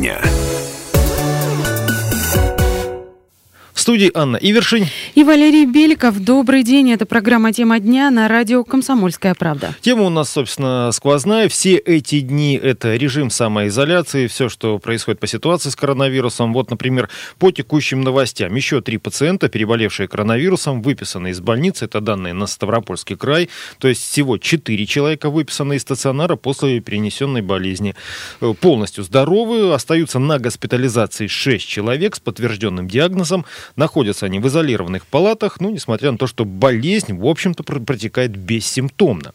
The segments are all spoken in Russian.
дня. В студии Анна Ивершин. И Валерий Беликов. Добрый день. Это программа «Тема дня» на радио «Комсомольская правда». Тема у нас, собственно, сквозная. Все эти дни – это режим самоизоляции, все, что происходит по ситуации с коронавирусом. Вот, например, по текущим новостям. Еще три пациента, переболевшие коронавирусом, выписаны из больницы. Это данные на Ставропольский край. То есть всего четыре человека выписаны из стационара после перенесенной болезни. Полностью здоровы. Остаются на госпитализации шесть человек с подтвержденным диагнозом. Находятся они в изолированных палатах, ну, несмотря на то, что болезнь, в общем-то, протекает бессимптомно.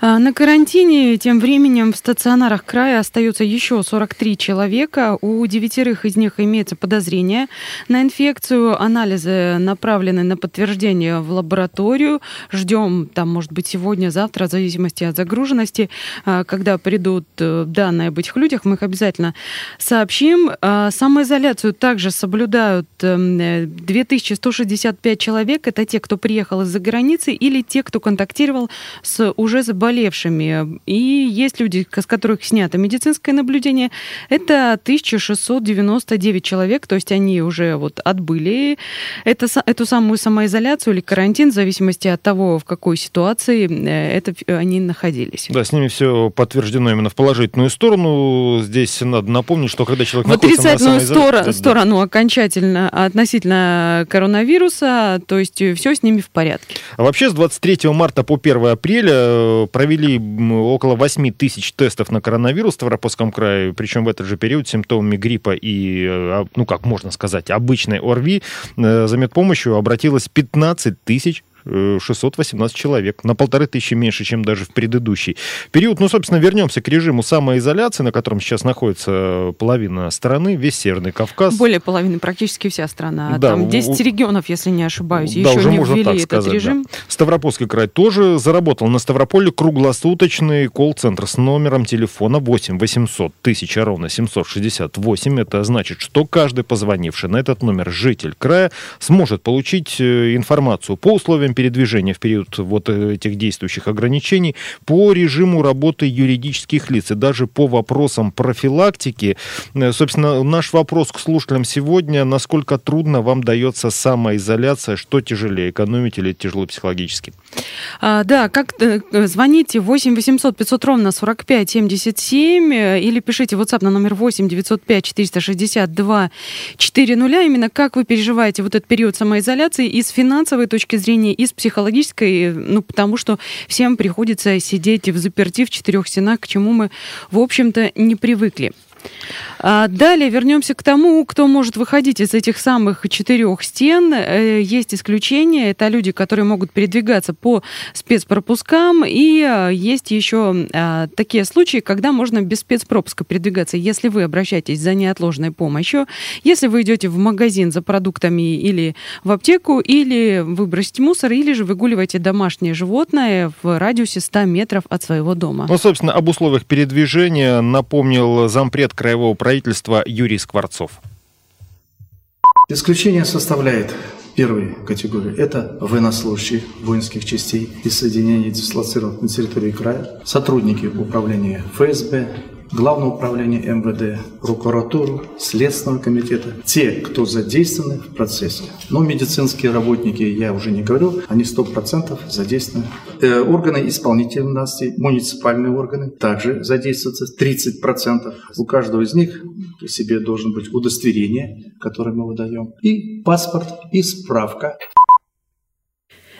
А, на карантине тем временем в стационарах края остается еще 43 человека. У девятерых из них имеется подозрение на инфекцию. Анализы направлены на подтверждение в лабораторию. Ждем, там, может быть, сегодня, завтра, в зависимости от загруженности. А, когда придут э, данные об этих людях, мы их обязательно сообщим. А, самоизоляцию также соблюдают эм, 2165 человек – это те, кто приехал из-за границы или те, кто контактировал с уже заболевшими. И есть люди, с которых снято медицинское наблюдение. Это 1699 человек, то есть они уже вот отбыли это, эту самую самоизоляцию или карантин, в зависимости от того, в какой ситуации э, это они находились. Да, с ними все подтверждено именно в положительную сторону. Здесь надо напомнить, что когда человек в отрицательную сторону, сторону окончательно относительно коронавируса, то есть все с ними в порядке. А вообще с 23 марта по 1 апреля э, провели около 8 тысяч тестов на коронавирус в Ставропольском крае, причем в этот же период симптомами гриппа и, э, ну как можно сказать, обычной ОРВИ э, за медпомощью обратилось 15 тысяч 618 человек, на полторы тысячи меньше, чем даже в предыдущий период. Ну, собственно, вернемся к режиму самоизоляции, на котором сейчас находится половина страны, весь Северный Кавказ. Более половины, практически вся страна. Да, Там 10 у... регионов, если не ошибаюсь, да, еще уже не можно ввели так этот сказать, режим. Да. Ставропольский край тоже заработал на Ставрополе круглосуточный колл-центр с номером телефона 8 800 1000 ровно 768. Это значит, что каждый позвонивший на этот номер житель края сможет получить э, информацию по условиям передвижения в период вот этих действующих ограничений, по режиму работы юридических лиц и даже по вопросам профилактики. Э, собственно, наш вопрос к слушателям сегодня, насколько трудно вам дается самоизоляция, что тяжелее, экономить или тяжело психологически? А, да, как э, звоните 8 800 500 ровно 45 77 э, или пишите WhatsApp на номер 8 905 462 400. Именно как вы переживаете вот этот период самоизоляции и с финансовой точки зрения, и с психологической, ну, потому что всем приходится сидеть в заперти в четырех стенах, к чему мы, в общем-то, не привыкли. А далее вернемся к тому, кто может выходить из этих самых четырех стен. Э, есть исключения. Это люди, которые могут передвигаться по спецпропускам. И э, есть еще а, такие случаи, когда можно без спецпропуска передвигаться. Если вы обращаетесь за неотложной помощью, если вы идете в магазин за продуктами или в аптеку, или вы бросите мусор, или же выгуливаете домашнее животное в радиусе 100 метров от своего дома. Ну, собственно, об условиях передвижения напомнил зампред краевого правительства Юрий Скворцов. Исключение составляет первой категории. Это военнослужащие воинских частей и соединений, дислоцированных на территории края, сотрудники управления ФСБ, Главное управление МВД, прокуратуру, Следственного комитета, те, кто задействованы в процессе. Но медицинские работники, я уже не говорю, они 100% задействованы. Э, органы исполнительной власти, муниципальные органы также задействуются 30%. У каждого из них при себе должен быть удостоверение, которое мы выдаем, и паспорт, и справка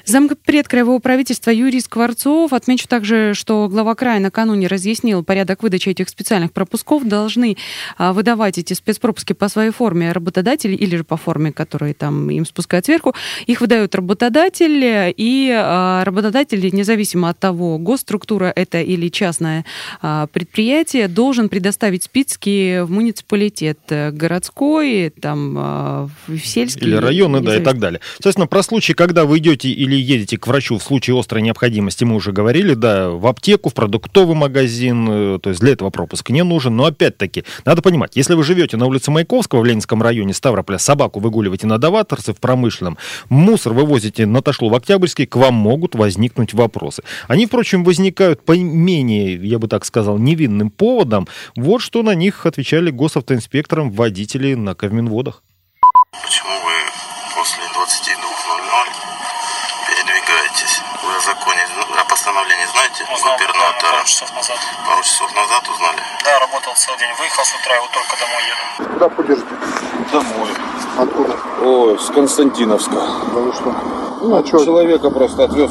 Зампред краевого правительства Юрий Скворцов. Отмечу также, что глава края накануне разъяснил порядок выдачи этих специальных пропусков. Должны а, выдавать эти спецпропуски по своей форме работодатели или же по форме, которые там им спускают сверху. Их выдают работодатель, и а, работодатель, независимо от того, госструктура это или частное а, предприятие, должен предоставить списки в муниципалитет городской, там, в сельский. Или районы, да, и так далее. Соответственно, про случаи, когда вы идете или едете к врачу в случае острой необходимости, мы уже говорили, да, в аптеку, в продуктовый магазин, э, то есть для этого пропуск не нужен. Но опять-таки, надо понимать, если вы живете на улице Маяковского в Ленинском районе Ставрополя, собаку выгуливаете на Даваторце в промышленном, мусор вывозите на Ташлу в Октябрьский, к вам могут возникнуть вопросы. Они, впрочем, возникают по менее, я бы так сказал, невинным поводам. Вот что на них отвечали госавтоинспекторам водители на Ковминводах. Почему вы после 22.00 Губернатора. пару часов назад. Пару часов назад узнали? Да, работал целый день. Выехал с утра, и вот только домой еду. Куда путешествуете? Домой. Откуда? Ой, с Константиновска. Да вы что? Ну, а что, человека просто отвез.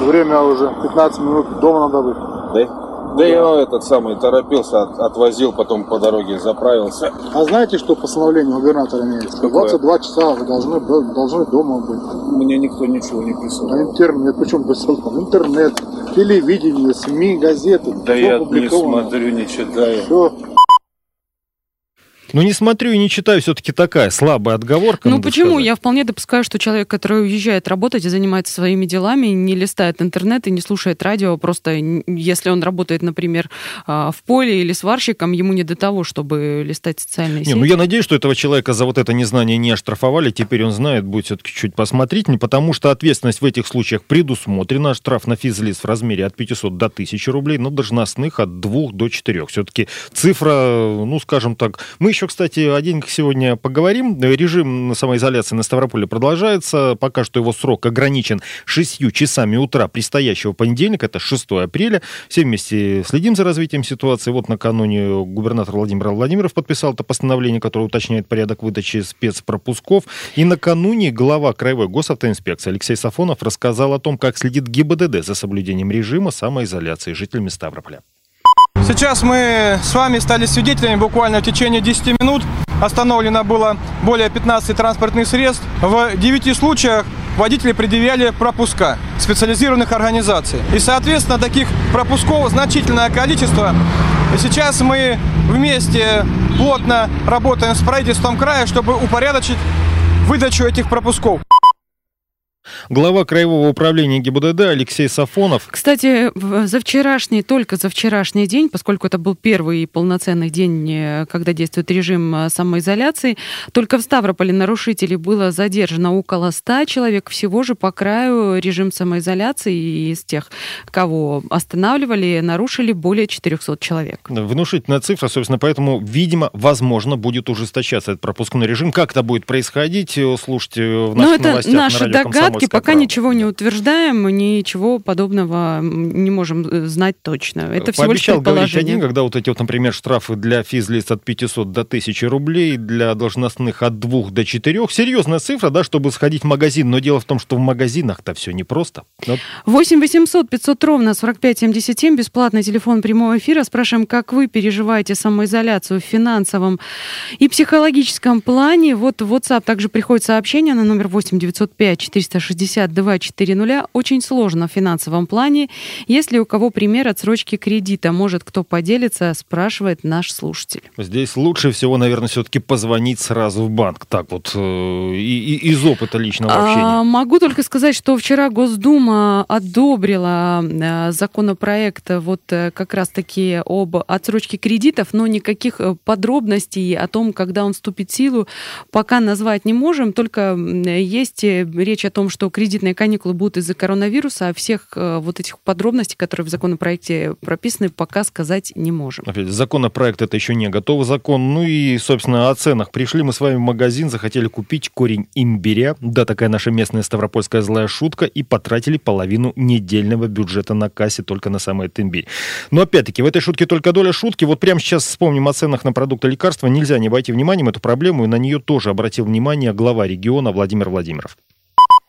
время уже 15 минут, дома надо быть. Да? Да я этот самый торопился, от- отвозил, потом по дороге заправился. А знаете, что постановление губернатора имеется? Какое? 22 часа вы должны, должны дома быть. Мне никто ничего не присылал. интернет, причем присылал? Интернет, телевидение, СМИ, газеты. Да я не смотрю, не читаю. Всё. Но не смотрю и не читаю, все-таки такая слабая отговорка. Ну почему? сказать. Я вполне допускаю, что человек, который уезжает работать и занимается своими делами, не листает интернет и не слушает радио, просто если он работает, например, а, в поле или сварщиком, ему не до того, чтобы листать социальные Не, сети. ну я надеюсь, что этого человека за вот это незнание не оштрафовали. Теперь он знает, будет все-таки чуть посмотреть, не потому что ответственность в этих случаях предусмотрена. Штраф на физлиц в размере от 500 до 1000 рублей, на должностных от 2 до 4. Все-таки цифра, ну, скажем так... Мы еще, кстати, о деньгах сегодня поговорим. Режим самоизоляции на Ставрополе продолжается. Пока что его срок ограничен 6 часами утра предстоящего понедельника. Это 6 апреля. Все вместе следим за развитием ситуации. Вот накануне губернатор Владимир Владимиров подписал это постановление, которое уточняет порядок выдачи спецпропусков. И накануне глава Краевой госавтоинспекции Алексей Сафонов рассказал о том, как следит ГИБДД за соблюдением режима самоизоляции жителями Ставрополя. Сейчас мы с вами стали свидетелями буквально в течение 10 минут. Остановлено было более 15 транспортных средств. В 9 случаях водители предъявляли пропуска специализированных организаций. И, соответственно, таких пропусков значительное количество. И сейчас мы вместе плотно работаем с правительством края, чтобы упорядочить выдачу этих пропусков. Глава Краевого управления ГИБДД Алексей Сафонов Кстати, за вчерашний, только за вчерашний день, поскольку это был первый полноценный день, э, когда действует режим э, самоизоляции, только в Ставрополе нарушителей было задержано около 100 человек. Всего же по краю режим самоизоляции и из тех, кого останавливали, нарушили более 400 человек. Внушительная цифра, собственно, поэтому, видимо, возможно, будет ужесточаться этот пропускной режим. Как это будет происходить, э, слушайте в Но наших Ну, это новостях на наши радио догадки, «Комсомольская пока правда». ничего не утверждаем, ничего подобного не можем знать точно. Это всего лишь предположение. один, когда вот эти вот, например, штрафы для физлиц от 500 до 1000 рублей, для должностных от 2 до 4. Серьезная цифра, да, чтобы сходить в магазин. Но дело в том, что в магазинах-то все непросто. Вот 8 800 500 ровно 45 77, бесплатный телефон прямого эфира. Спрашиваем, как вы переживаете самоизоляцию в финансовом и психологическом плане. Вот в WhatsApp также приходит сообщение на номер 8 905 462 400. Очень сложно в финансовом плане. Есть ли у кого пример отсрочки кредита? Может, кто поделится, спрашивает наш слушатель. Здесь лучше всего, наверное, все-таки позвонить сразу в банк. Так вот, э, и, и- из опыта личного А, общения. могу только сказать, что вчера Госдума одобрила э, законопроект вот э, как раз-таки об отсрочке кредитов, но никаких подробностей о том, когда он вступит в силу, пока назвать не можем. Только есть речь о том, что кредитные каникулы будут из-за коронавируса, а всех э, вот этих подробностей, которые в законопроекте прописаны, пока сказать не можем. Опять, законопроект это еще не готовый закон. Ну и, собственно, о ценах. Пришли мы с вами в магазин, захотели купить корень имбиря. Да, такая наша местная ставропольская злая шутка. И потратили половину недельного бюджета на кассе только на самый этот имбирь. Но опять-таки, в этой шутке только доля шутки. Вот прямо сейчас вспомним о ценах на продукты лекарства. Нельзя не обойти вниманием эту проблему. И на нее тоже обратил внимание глава региона Владимир Владимиров.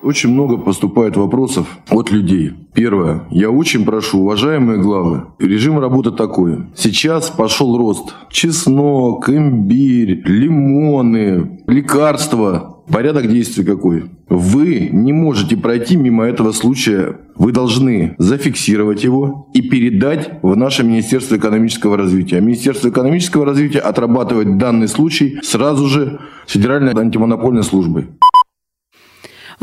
Очень много поступает вопросов от людей. Первое. Я очень прошу, уважаемые главы, режим работы такой. Сейчас пошел рост. Чеснок, имбирь, лимоны, лекарства. Порядок действий какой? Вы не можете пройти мимо этого случая. Вы должны зафиксировать его и передать в наше Министерство экономического развития. Министерство экономического развития отрабатывает данный случай сразу же с Федеральной антимонопольной службой.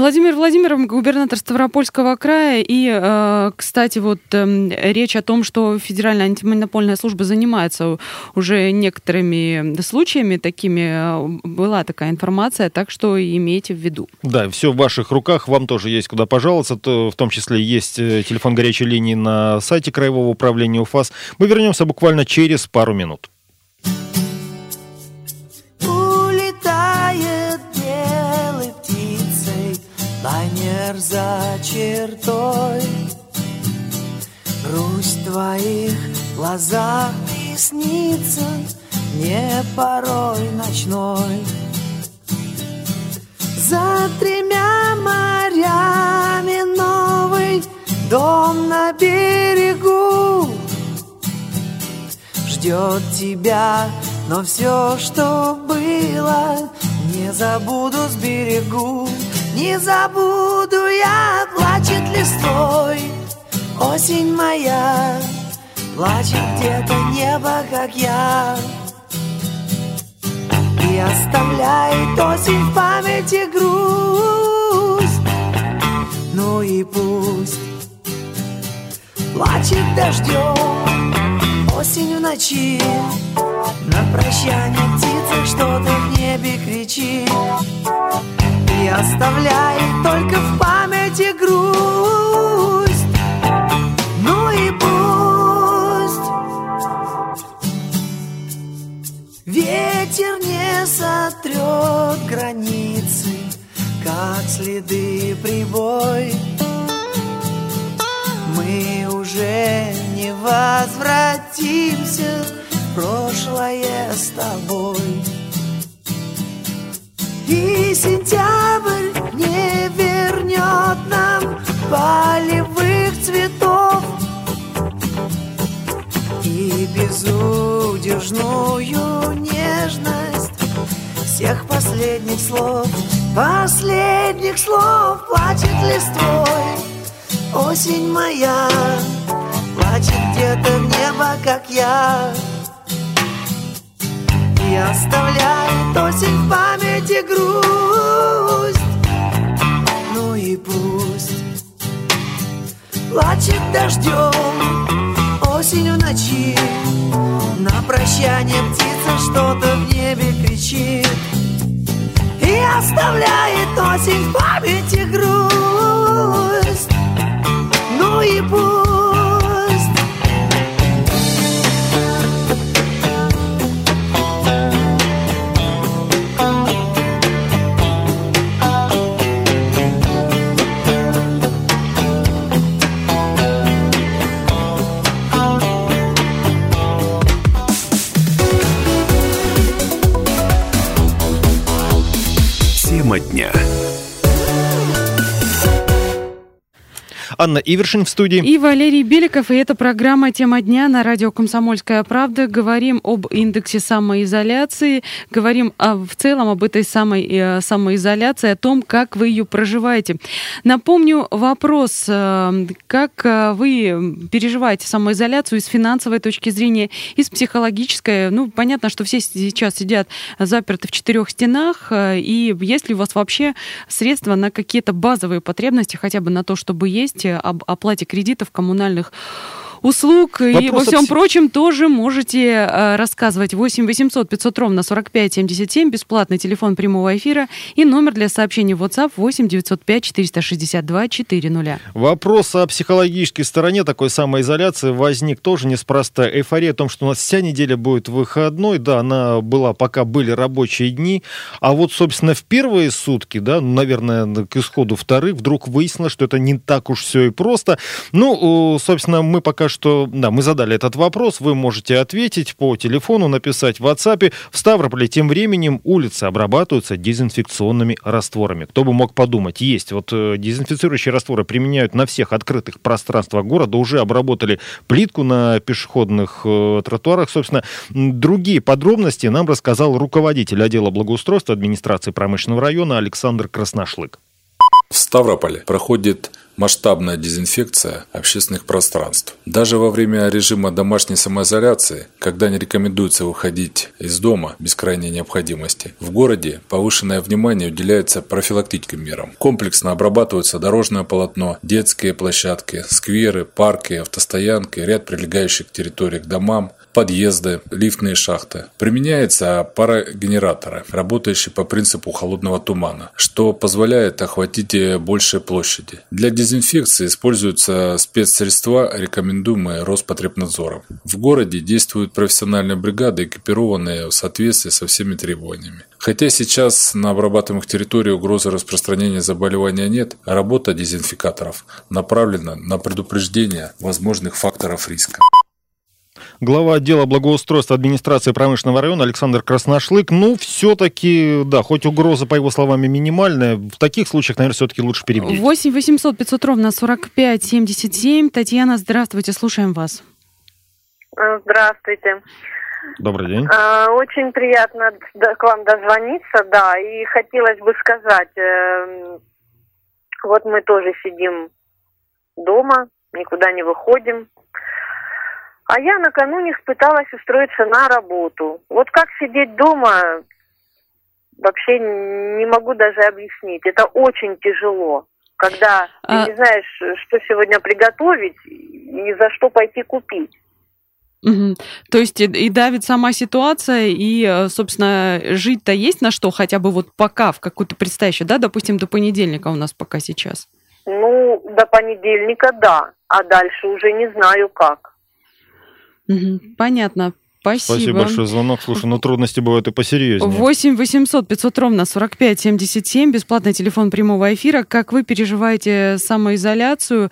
Владимир Владимиров, губернатор Ставропольского края. И, э, кстати, вот эм, речь о том, что Федеральная антимонопольная служба занимается уже некоторыми случаями такими, э, была такая информация, так что имейте в виду. Да, все в ваших руках, вам тоже есть куда пожаловаться, в том числе есть э, телефон горячей линии на сайте Краевого управления УФАС. Мы вернемся буквально через пару минут. Чертой. Грусть твоих глазах и снится Мне порой ночной. За тремя морями новый Дом на берегу. Ждет тебя, но все, что было Не забуду с берегу не забуду я, плачет листвой. Осень моя Плачет где-то небо, как я. И оставляет осень в памяти грусть Ну и пусть Плачет дождем Осень в ночи. На прощание птица что-то в небе кричит и оставляет только в памяти грусть. Ну и пусть ветер не сотрет границы, как следы прибой. Мы уже не возвратимся в прошлое с тобой. И сентябрь безудержную нежность. Всех последних слов Последних слов плачет листвой. Осень моя плачет где-то небо, как я. И оставляет осень в памяти грусть. Ну и пусть Плачет дождем осень в ночи. На прощание птица что-то в небе кричит И оставляет осень в памяти грусть. Ну и пусть дня. Анна Ивершин в студии. И Валерий Беликов. И это программа «Тема дня» на радио «Комсомольская правда». Говорим об индексе самоизоляции, говорим о, в целом об этой самой э, самоизоляции, о том, как вы ее проживаете. Напомню вопрос, э, как э, вы переживаете самоизоляцию с финансовой точки зрения, и с психологической. Ну, понятно, что все сейчас сидят заперты в четырех стенах, и есть ли у вас вообще средства на какие-то базовые потребности, хотя бы на то, чтобы есть, об оплате кредитов коммунальных услуг Вопрос и во всем прочем тоже можете э, рассказывать. 8 800 500 ровно 45 77, бесплатный телефон прямого эфира и номер для сообщений в WhatsApp 8 905 462 400. Вопрос о психологической стороне такой самоизоляции возник тоже неспроста. Эйфория о том, что у нас вся неделя будет выходной, да, она была, пока были рабочие дни, а вот, собственно, в первые сутки, да, наверное, к исходу вторых, вдруг выяснилось, что это не так уж все и просто. Ну, собственно, мы пока что, да, мы задали этот вопрос, вы можете ответить по телефону, написать в WhatsApp. В Ставрополе тем временем улицы обрабатываются дезинфекционными растворами. Кто бы мог подумать, есть. Вот э, дезинфицирующие растворы применяют на всех открытых пространствах города, уже обработали плитку на пешеходных э, тротуарах. Собственно, другие подробности нам рассказал руководитель отдела благоустройства администрации промышленного района Александр Красношлык. В Ставрополе проходит масштабная дезинфекция общественных пространств. Даже во время режима домашней самоизоляции, когда не рекомендуется выходить из дома без крайней необходимости, в городе повышенное внимание уделяется профилактическим мерам. Комплексно обрабатываются дорожное полотно, детские площадки, скверы, парки, автостоянки, ряд прилегающих территорий к домам, подъезды, лифтные шахты. Применяется парогенераторы, работающие по принципу холодного тумана, что позволяет охватить большие площади. Для дезинфекции используются спецсредства, рекомендуемые Роспотребнадзором. В городе действуют профессиональные бригады, экипированные в соответствии со всеми требованиями. Хотя сейчас на обрабатываемых территориях угрозы распространения заболевания нет, работа дезинфикаторов направлена на предупреждение возможных факторов риска. Глава отдела благоустройства администрации промышленного района Александр Красношлык. Ну, все-таки, да, хоть угроза, по его словам, минимальная, в таких случаях, наверное, все-таки лучше перебдеть. 8 800 500 ровно 45 77. Татьяна, здравствуйте, слушаем вас. Здравствуйте. Добрый день. А, очень приятно к вам дозвониться, да, и хотелось бы сказать, эм, вот мы тоже сидим дома, никуда не выходим, а я накануне пыталась устроиться на работу. Вот как сидеть дома, вообще не могу даже объяснить. Это очень тяжело, когда а... ты не знаешь, что сегодня приготовить и за что пойти купить. Угу. То есть и, и давит сама ситуация, и, э, собственно, жить-то есть на что, хотя бы вот пока, в какую-то предстоящую, да, допустим, до понедельника у нас пока сейчас? Ну, до понедельника, да, а дальше уже не знаю как. Понятно. Спасибо. Спасибо большое за звонок. Слушай, ну трудности бывают и посерьезнее. 8 800 500 ровно 45 77. Бесплатный телефон прямого эфира. Как вы переживаете самоизоляцию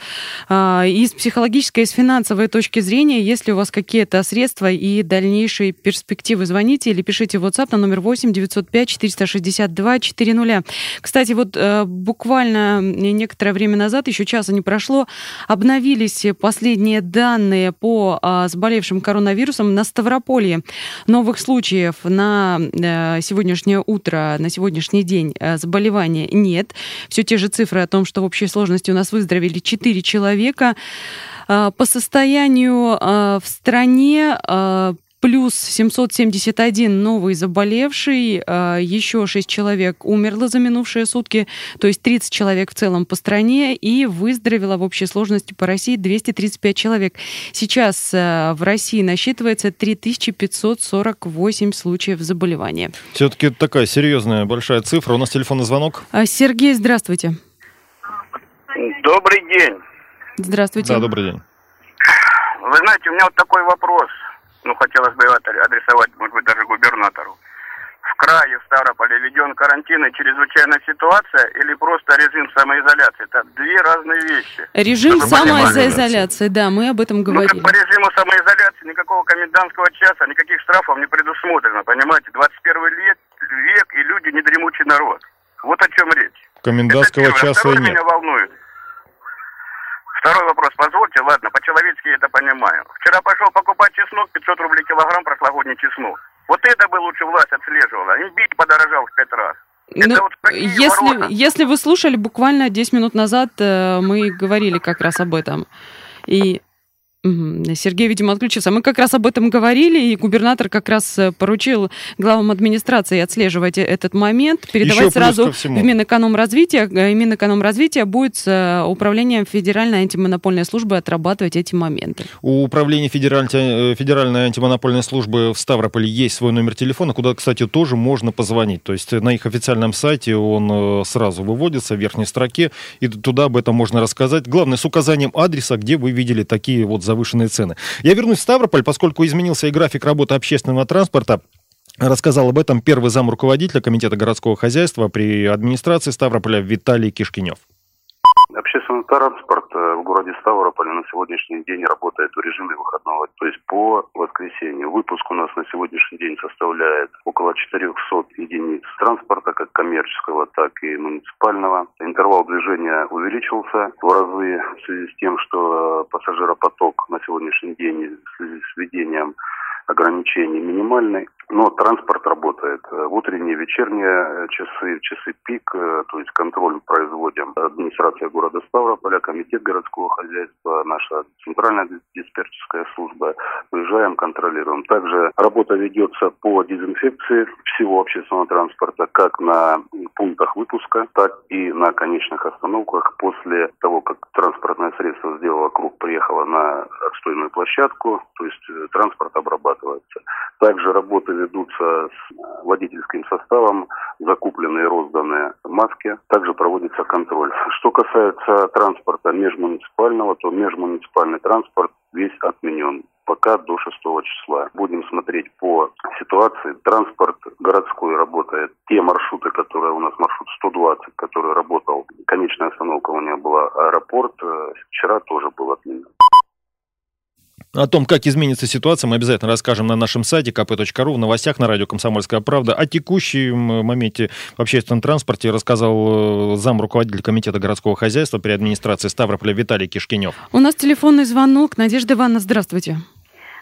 э, и с психологической, и с финансовой точки зрения? Если у вас какие-то средства и дальнейшие перспективы, звоните или пишите в WhatsApp на номер 8 905 462 400. Кстати, вот э, буквально некоторое время назад, еще часа не прошло, обновились последние данные по э, заболевшим коронавирусом на Ставрополье Ставрополье новых случаев на э, сегодняшнее утро, на сегодняшний день э, заболевания нет. Все те же цифры о том, что в общей сложности у нас выздоровели 4 человека. Э, по состоянию в стране плюс 771 новый заболевший, а, еще 6 человек умерло за минувшие сутки, то есть 30 человек в целом по стране, и выздоровело в общей сложности по России 235 человек. Сейчас а, в России насчитывается 3548 случаев заболевания. Все-таки такая серьезная большая цифра. У нас телефонный звонок. А, Сергей, здравствуйте. Добрый день. Здравствуйте. Да, добрый день. Вы знаете, у меня вот такой вопрос ну, хотелось бы адресовать, может быть, даже губернатору. В крае, в Ставрополе введен карантин и чрезвычайная ситуация или просто режим самоизоляции? Это две разные вещи. Режим самоизоляции, да, мы об этом говорили. Ну, по режиму самоизоляции никакого комендантского часа, никаких штрафов не предусмотрено, понимаете? 21 век, век и люди не дремучий народ. Вот о чем речь. Комендантского часа нет. меня волнует. Второй вопрос, позвольте, ладно, по-человечески я это понимаю. Вчера пошел покупать чеснок, 500 рублей килограмм, прошлогодний чеснок. Вот это бы лучше власть отслеживала. Имбирь подорожал в пять раз. Ну, вот если, если вы слушали, буквально 10 минут назад э, мы говорили как раз об этом. И Сергей, видимо, отключился. Мы как раз об этом говорили, и губернатор как раз э, поручил главам администрации отслеживать этот момент, передавать Еще сразу в Минэкономразвитие. И Минэкономразвитие будет с э, управлением Федеральной антимонопольной службы отрабатывать эти моменты. У управления Федеральной, э, Федеральной антимонопольной службы в Ставрополе есть свой номер телефона, куда, кстати, тоже можно позвонить. То есть на их официальном сайте он сразу выводится в верхней строке, и туда об этом можно рассказать. Главное, с указанием адреса, где вы видели такие вот завышенные цены. Я вернусь в Ставрополь, поскольку изменился и график работы общественного транспорта. Рассказал об этом первый зам руководителя Комитета городского хозяйства при администрации Ставрополя Виталий Кишкинев. Общественный транспорт э, в городе Ставрополе на сегодняшний день работает в режиме выходного, то есть по воскресенью. Выпуск у нас на сегодняшний день составляет около 400 единиц транспорта, как коммерческого, так и муниципального. Интервал движения увеличился в разы в связи с тем, что пассажиропоток на сегодняшний день в связи с введением ограничений минимальный, но транспорт работает в утренние, вечерние часы, часы пик, то есть контроль производим администрация города Ставрополя, комитет городского хозяйства, наша центральная диспетчерская служба. Выезжаем, контролируем. Также работа ведется по дезинфекции всего общественного транспорта, как на пунктах выпуска, так и на конечных остановках. После того, как транспортное средство сделало круг, приехало на отстойную площадку, то есть э, транспорт обрабатывается. Также работы ведутся с водительским составом, закупленные и розданные маски. Также проводится контроль. Что касается транспорта межмуниципального, то межмуниципальный транспорт весь отменен пока до 6 числа. Будем смотреть по ситуации. Транспорт городской работает. Те маршруты, которые у нас, маршрут 120, который работал, конечная остановка у него была аэропорт, э, вчера тоже был отменен. О том, как изменится ситуация, мы обязательно расскажем на нашем сайте kp.ru, в новостях на радио «Комсомольская правда». О текущем моменте в общественном транспорте рассказал э, зам руководителя комитета городского хозяйства при администрации Ставрополя Виталий Кишкинев. У нас телефонный звонок. Надежда Ивановна, здравствуйте.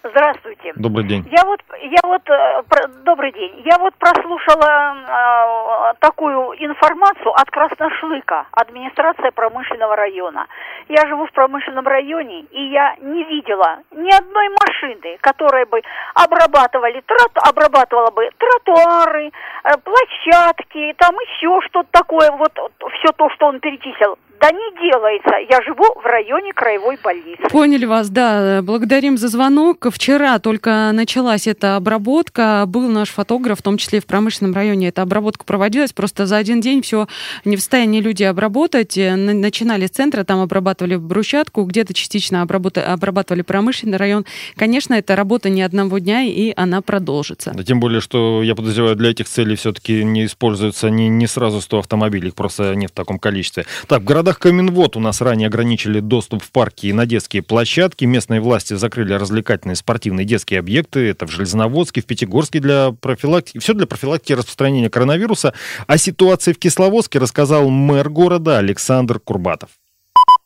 Здравствуйте. Добрый день. Я вот, я вот, э, про, добрый день. Я вот прослушала э, такую информацию от Красношлыка, администрация промышленного района. Я живу в промышленном районе, и я не видела ни одной машины, которая бы обрабатывали, троту, обрабатывала бы тротуары, э, площадки, там еще что-то такое, вот все то, что он перечислил. Да не делается. Я живу в районе краевой больницы. Поняли вас, да. Благодарим за звонок. Вчера только началась эта обработка. Был наш фотограф, в том числе и в промышленном районе. Эта обработка проводилась. Просто за один день все не в состоянии люди обработать. Начинали с центра, там обрабатывали брусчатку, где-то частично обрабатывали промышленный район. Конечно, это работа не одного дня, и она продолжится. Да, тем более, что, я подозреваю, для этих целей все-таки не используются не, не сразу 100 автомобилей, их просто нет в таком количестве. Так, в городах Каменвод у нас ранее ограничили доступ в парки и на детские площадки. Местные власти закрыли развлекательные спортивные детские объекты. Это в Железноводске, в Пятигорске для профилактики. Все для профилактики распространения коронавируса. О ситуации в Кисловодске рассказал мэр города Александр Курбатов.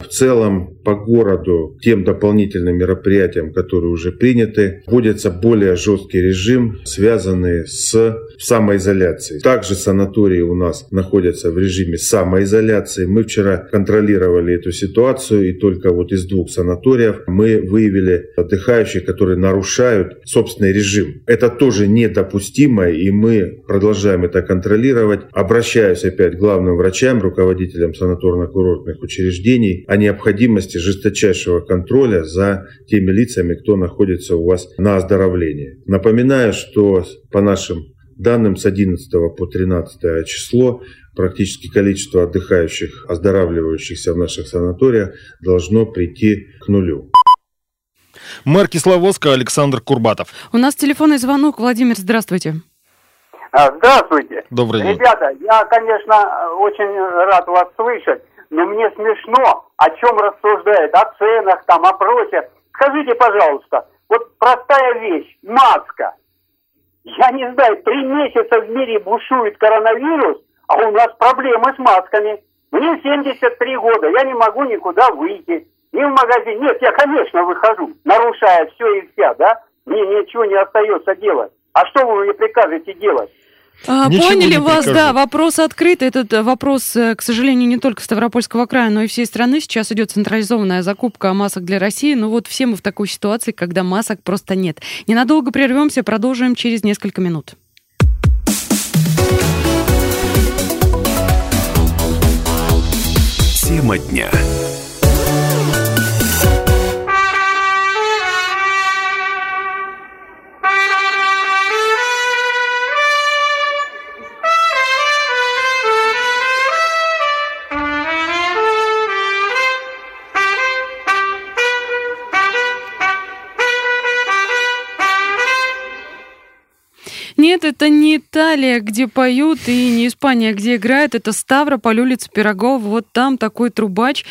В целом по городу тем дополнительным мероприятиям, которые уже приняты, вводится более жесткий режим, связанный с самоизоляцией. Также санатории у нас находятся в режиме самоизоляции. Мы вчера контролировали эту ситуацию, и только вот из двух санаториев мы выявили отдыхающих, которые нарушают собственный режим. Это тоже недопустимо, и мы продолжаем это контролировать. Обращаюсь опять к главным врачам, руководителям санаторно-курортных учреждений о необходимости жесточайшего контроля за теми лицами, кто находится у вас на оздоровлении. Напоминаю, что по нашим данным с 11 по 13 число практически количество отдыхающих, оздоравливающихся в наших санаториях должно прийти к нулю. Мэр Кисловодска Александр Курбатов. У нас телефонный звонок. Владимир, здравствуйте. А, здравствуйте. Добрый день. Ребята, я, конечно, очень рад вас слышать но мне смешно, о чем рассуждает, о ценах там, о прочее. Скажите, пожалуйста, вот простая вещь, маска. Я не знаю, три месяца в мире бушует коронавирус, а у нас проблемы с масками. Мне 73 года, я не могу никуда выйти, ни в магазин. Нет, я, конечно, выхожу, нарушая все и вся, да? Мне ничего не остается делать. А что вы мне прикажете делать? А, поняли вас, прикажу. да, вопрос открыт. Этот э, вопрос, э, к сожалению, не только Ставропольского края, но и всей страны. Сейчас идет централизованная закупка масок для России. Ну вот все мы в такой ситуации, когда масок просто нет. Ненадолго прервемся, продолжим через несколько минут. Тема дня. Это не Италия, где поют, и не Испания, где играют. Это Ставрополь, улица Пирогов. Вот там такой трубач.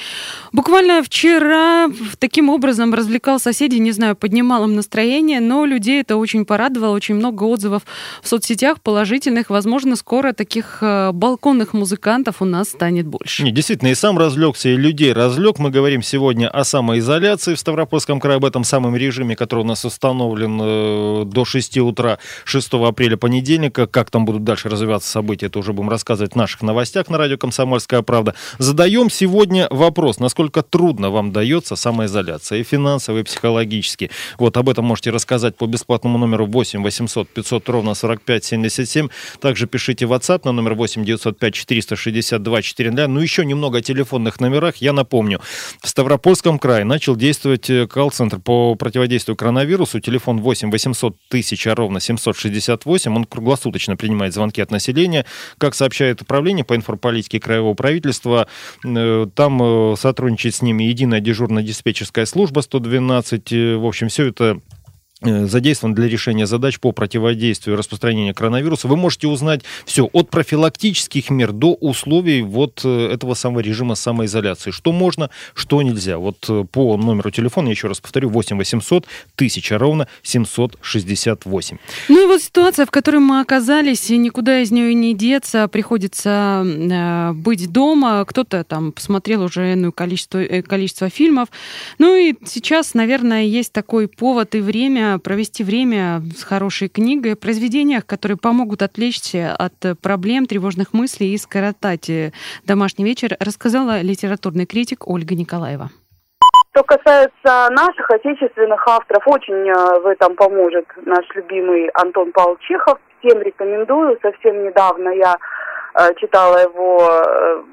Буквально вчера таким образом развлекал соседей, не знаю, поднимал им настроение, но людей это очень порадовало. Очень много отзывов в соцсетях положительных. Возможно, скоро таких э, балконных музыкантов у нас станет больше. Не, действительно, и сам разлегся, и людей разлег. Мы говорим сегодня о самоизоляции в Ставропольском крае, об этом самом режиме, который у нас установлен э, до 6 утра 6 апреля понедельника. Как там будут дальше развиваться события, это уже будем рассказывать в наших новостях на радио «Комсомольская правда». Задаем сегодня вопрос, насколько трудно вам дается самоизоляция и финансово, и психологически. Вот об этом можете рассказать по бесплатному номеру 8 800 500 ровно 45 77. Также пишите в WhatsApp на номер 8 905 462 400. Ну, еще немного о телефонных номерах. Я напомню, в Ставропольском крае начал действовать э, колл-центр по противодействию коронавирусу. Телефон 8 800 тысяча ровно 768. Он круглосуточно принимает звонки от населения. Как сообщает управление по информполитике краевого правительства, э, там э, сотрудничает с ними единая дежурно-диспетчерская служба 112. В общем, все это Э, задействован для решения задач по противодействию распространению коронавируса. Вы можете узнать все от профилактических мер до условий вот э, этого самого режима самоизоляции. Что можно, что нельзя. Вот э, по номеру телефона, я еще раз повторю, 8 800 1000 ровно 768. Ну и вот ситуация, в которой мы оказались, и никуда из нее не деться, приходится э, быть дома. Кто-то там посмотрел уже иное количество, количество фильмов. Ну и сейчас, наверное, есть такой повод и время провести время с хорошей книгой, произведениях, которые помогут отвлечься от проблем, тревожных мыслей и скоротать э, домашний вечер, рассказала литературный критик Ольга Николаева. Что касается наших отечественных авторов, очень э, в этом поможет наш любимый Антон Павел Чехов. Всем рекомендую. Совсем недавно я э, читала его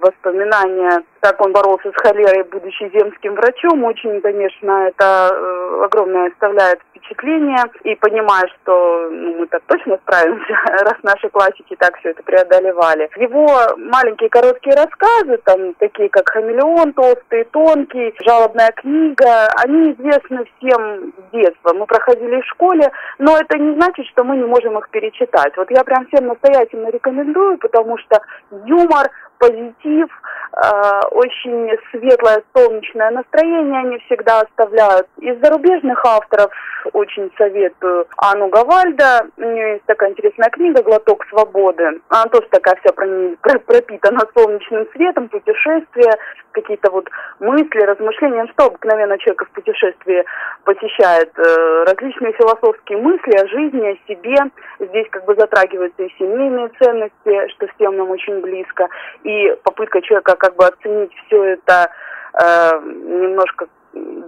воспоминания как он боролся с холерой, будучи земским врачом. Очень, конечно, это э, огромное оставляет впечатление. И понимаешь, что ну, мы так точно справимся, раз наши классики так все это преодолевали. Его маленькие короткие рассказы, там такие как «Хамелеон», «Толстый», «Тонкий», «Жалобная книга», они известны всем с детства. Мы проходили в школе, но это не значит, что мы не можем их перечитать. Вот я прям всем настоятельно рекомендую, потому что юмор, позитив, э, очень светлое солнечное настроение они всегда оставляют. Из зарубежных авторов очень советую Анну Гавальда. У нее есть такая интересная книга «Глоток свободы». Она тоже такая вся пропитана солнечным светом, путешествия, какие-то вот мысли, размышления. Ну, что обыкновенно человека в путешествии посещает? Э, различные философские мысли о жизни, о себе. Здесь как бы затрагиваются и семейные ценности, что всем нам очень близко. И попытка человека как бы оценить все это э, немножко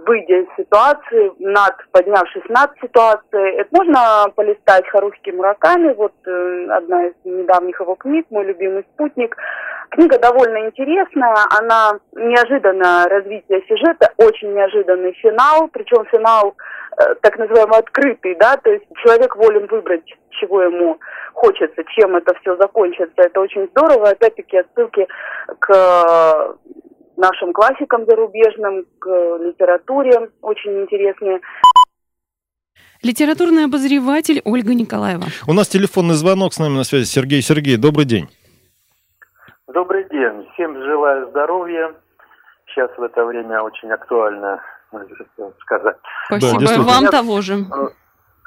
выйдя из ситуации, над, поднявшись над ситуацией. Это можно полистать Харухи Мураками, вот э, одна из недавних его книг, «Мой любимый спутник». Книга довольно интересная, она неожиданное развитие сюжета, очень неожиданный финал, причем финал э, так называемый открытый, да, то есть человек волен выбрать, чего ему хочется, чем это все закончится. Это очень здорово, опять-таки отсылки к нашим классикам зарубежным, к литературе очень интересные. Литературный обозреватель Ольга Николаева. У нас телефонный звонок с нами на связи. Сергей Сергей, добрый день. Добрый день. Всем желаю здоровья. Сейчас в это время очень актуально сказать. Спасибо, да, вам того же.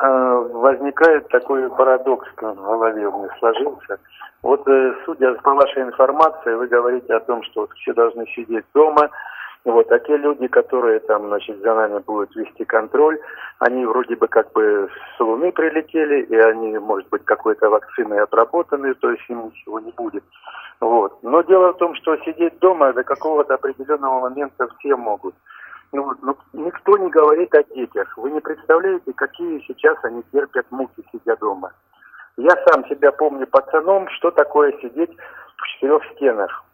Э, возникает такой парадокс в голове у меня сложился. Вот, э, судя по вашей информации, вы говорите о том, что все должны сидеть дома, вот, а те люди, которые там, значит, за нами будут вести контроль, они вроде бы как бы с Луны прилетели, и они, может быть, какой-то вакциной отработаны, то есть им ничего не будет. Вот. Но дело в том, что сидеть дома до какого-то определенного момента все могут. Ну, ну, никто не говорит о детях. Вы не представляете, какие сейчас они терпят муки, сидя дома. Я сам себя помню пацаном, что такое сидеть в четырех стенах.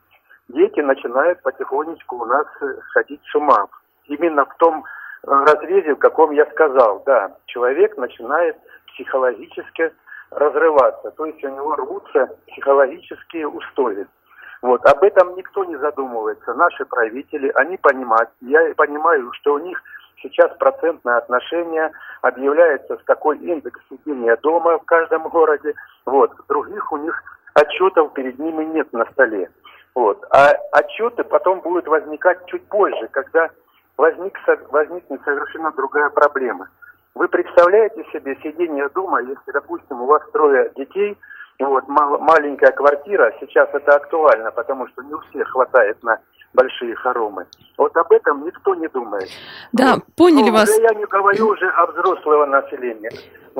Дети начинают потихонечку у нас сходить с ума. Именно в том э, разрезе, в каком я сказал, да, человек начинает психологически разрываться, то есть у него рвутся психологические устои. Вот, об этом никто не задумывается. Наши правители, они понимают, я понимаю, что у них сейчас процентное отношение объявляется, с какой индекс сидения дома в каждом городе. Вот. Других у них отчетов перед ними нет на столе. Вот. А отчеты потом будут возникать чуть позже, когда возник, возникнет совершенно другая проблема. Вы представляете себе сидение дома, если, допустим, у вас трое детей, вот, мал, маленькая квартира, сейчас это актуально, потому что не у всех хватает на большие хоромы. Вот об этом никто не думает. Да, вот. поняли ну, вас. Я не говорю уже о взрослого населения.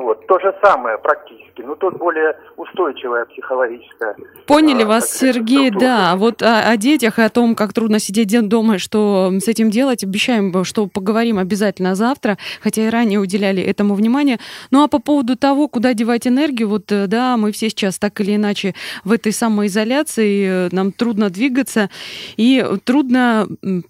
Вот, то же самое практически, но тут более устойчивая психологическая. Поняли а, вас, Сергей, структура. да. Вот о, о детях и о том, как трудно сидеть дома, и что с этим делать, обещаем, что поговорим обязательно завтра, хотя и ранее уделяли этому внимание. Ну а по поводу того, куда девать энергию, вот э, да, мы все сейчас так или иначе в этой самоизоляции, э, нам трудно двигаться и трудно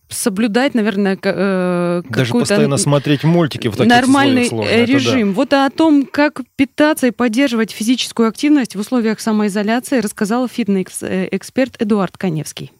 соблюдать, наверное, к- э, Даже постоянно смотреть мультики в таких нормальный условиях Это да. режим. Вот о том, как питаться и поддерживать физическую активность в условиях самоизоляции, рассказал фитнес-эксперт Эдуард Коневский.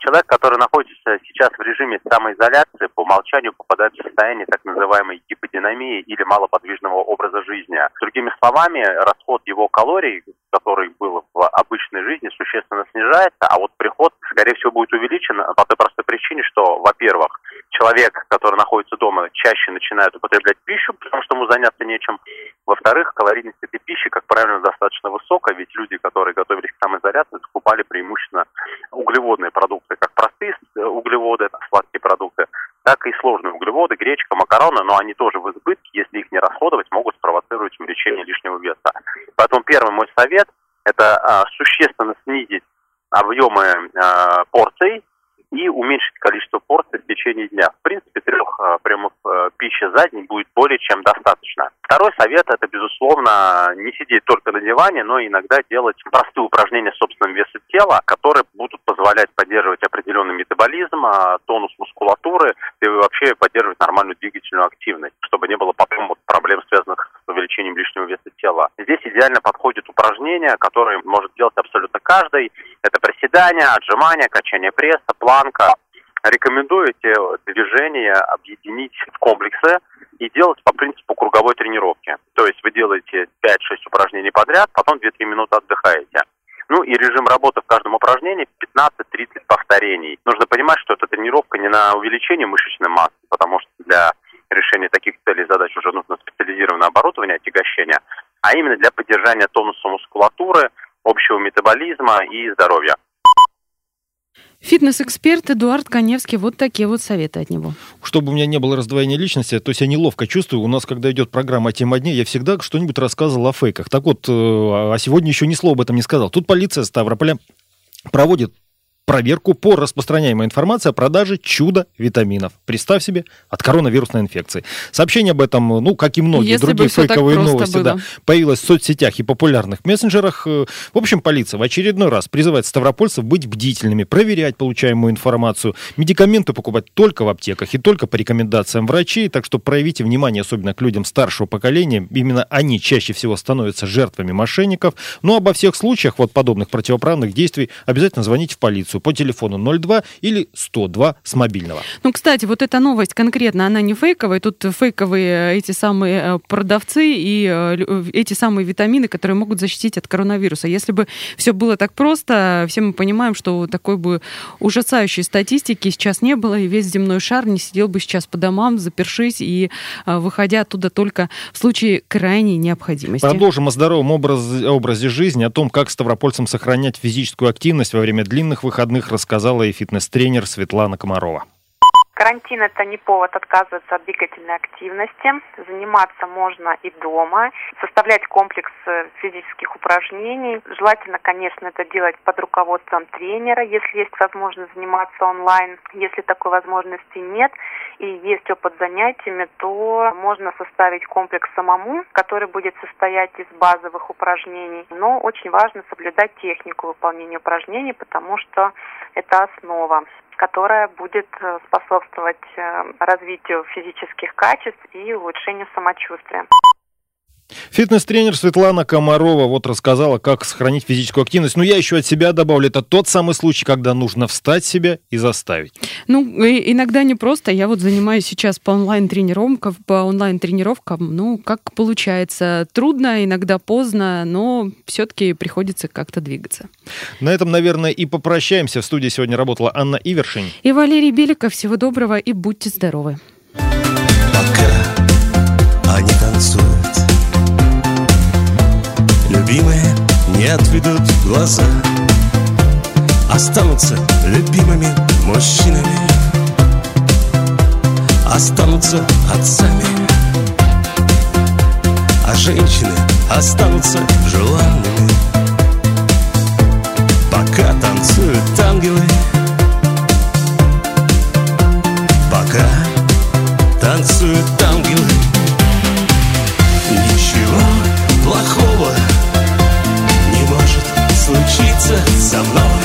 Человек, который находится сейчас в режиме самоизоляции, по умолчанию попадает в состояние так называемой гиподинамии или малоподвижного образа жизни. Другими словами, расход его калорий, который был в обычной жизни, существенно снижается, а вот приход, скорее всего, будет увеличен по той простой причине, что, во-первых, человек, который находится дома, чаще начинает употреблять пищу, потому что ему заняться нечем. Во-вторых, калорийность этой пищи, как правило, достаточно высокая, ведь люди, которые готовились к самоизоляции, закупали преимущественно углеводные продукты, как простые э, углеводы, сладкие продукты, так и сложные углеводы, гречка, макароны, но они тоже в избытке, если их не расходовать, могут спровоцировать увеличение лишнего веса. Поэтому первый мой совет – это а, существенно снизить объемы а, порций и уменьшить количество порций в течение дня. В принципе, трех а, приемов а, пищи за день будет более чем достаточно. Второй совет – это, безусловно, не сидеть только на диване, но иногда делать простые упражнения с собственным весом тела, которые будут позволять поддерживать определенный метаболизм, а, тонус мускулатуры и вообще поддерживать нормальную двигательную активность, чтобы не было потом вот проблем, связанных увеличением лишнего веса тела. Здесь идеально подходит упражнение, которое может делать абсолютно каждый. Это приседания, отжимания, качание пресса, планка. Рекомендую эти движения объединить в комплексы и делать по принципу круговой тренировки. То есть вы делаете 5-6 упражнений подряд, потом 2-3 минуты отдыхаете. Ну и режим работы в каждом упражнении 15-30 повторений. Нужно понимать, что эта тренировка не на увеличение мышечной массы, потому что для решения таких целей и задач уже нужно специализированное оборудование, отягощение, а именно для поддержания тонуса мускулатуры, общего метаболизма и здоровья. Фитнес-эксперт Эдуард Коневский. Вот такие вот советы от него. Чтобы у меня не было раздвоения личности, то есть я неловко чувствую. У нас, когда идет программа «Тема дня», я всегда что-нибудь рассказывал о фейках. Так вот, э, а сегодня еще ни слова об этом не сказал. Тут полиция Ставрополя проводит проверку по распространяемой информации о продаже чудо-витаминов. Представь себе, от коронавирусной инфекции. Сообщение об этом, ну, как и многие Если другие фейковые новости, было. да, появилось в соцсетях и популярных мессенджерах. Э, В общем, полиция в очередной раз призывает ставропольцев быть бдительными, проверять получаемую информацию, медикаменты покупать только в аптеках и только по рекомендациям врачей, так что проявите внимание особенно к людям старшего поколения, именно они чаще всего становятся жертвами мошенников, но обо всех случаях вот подобных противоправных действий обязательно звоните в полицию по телефону 02 или 102 с мобильного. Ну, кстати, вот эта новость конкретно, она не фейковая. Тут фейковые э, эти самые э, продавцы и э, эти самые витамины, которые могут защитить от коронавируса. Если бы все было так просто, все мы понимаем, что такой бы ужасающей статистики сейчас не было, и весь земной шар не сидел бы сейчас по домам, запершись и выходя оттуда только в случае крайней необходимости. Продолжим о здоровом образе, образе жизни, о том, как ставропольцам сохранять физическую активность во время длинных выходных, рассказала и фитнес-тренер Светлана Комарова. Карантин – это не повод отказываться от двигательной активности. Заниматься можно и дома. Составлять комплекс э, физических упражнений. Желательно, конечно, это делать под руководством тренера, если есть возможность заниматься онлайн. Если такой возможности нет и есть опыт занятиями, то можно составить комплекс самому, который будет состоять из базовых упражнений. Но очень важно соблюдать технику выполнения упражнений, потому что это основа которая будет э, способствовать э, развитию физических качеств и улучшению самочувствия. Фитнес-тренер Светлана Комарова вот рассказала, как сохранить физическую активность. Ну, я еще от себя добавлю, это тот самый случай, когда нужно встать себя и заставить. Ну, иногда не просто. Я вот занимаюсь сейчас по онлайн-тренировкам, по онлайн-тренировкам. Ну, как получается. Трудно, иногда поздно, но все-таки приходится как-то двигаться. На этом, наверное, и попрощаемся. В студии сегодня работала Анна Ивершин. И Валерий Беликов. Всего доброго и будьте здоровы. Пока они танцуют Любимые не отведут глаза. Останутся любимыми мужчинами. Останутся отцами. А женщины останутся желанными. Пока танцуют ангелы. Пока танцуют nonsense. I'm.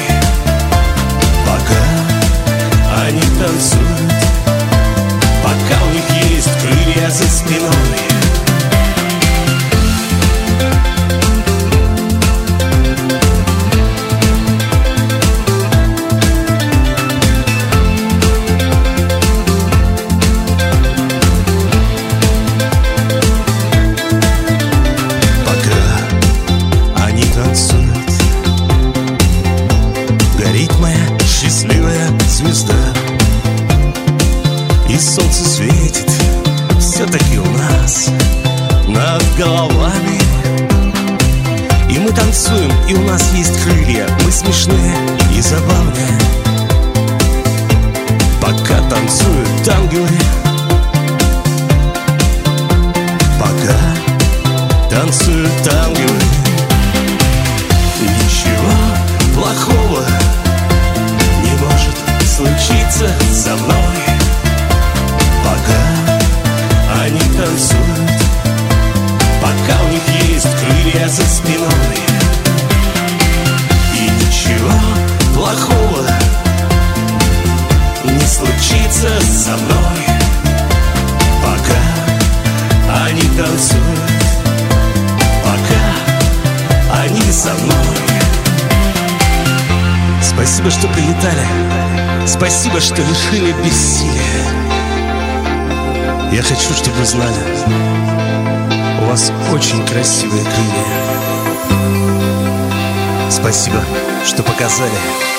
Спасибо, что прилетали Спасибо, что лишили бессилия Я хочу, чтобы вы знали у вас очень красивые крылья. Спасибо, что показали.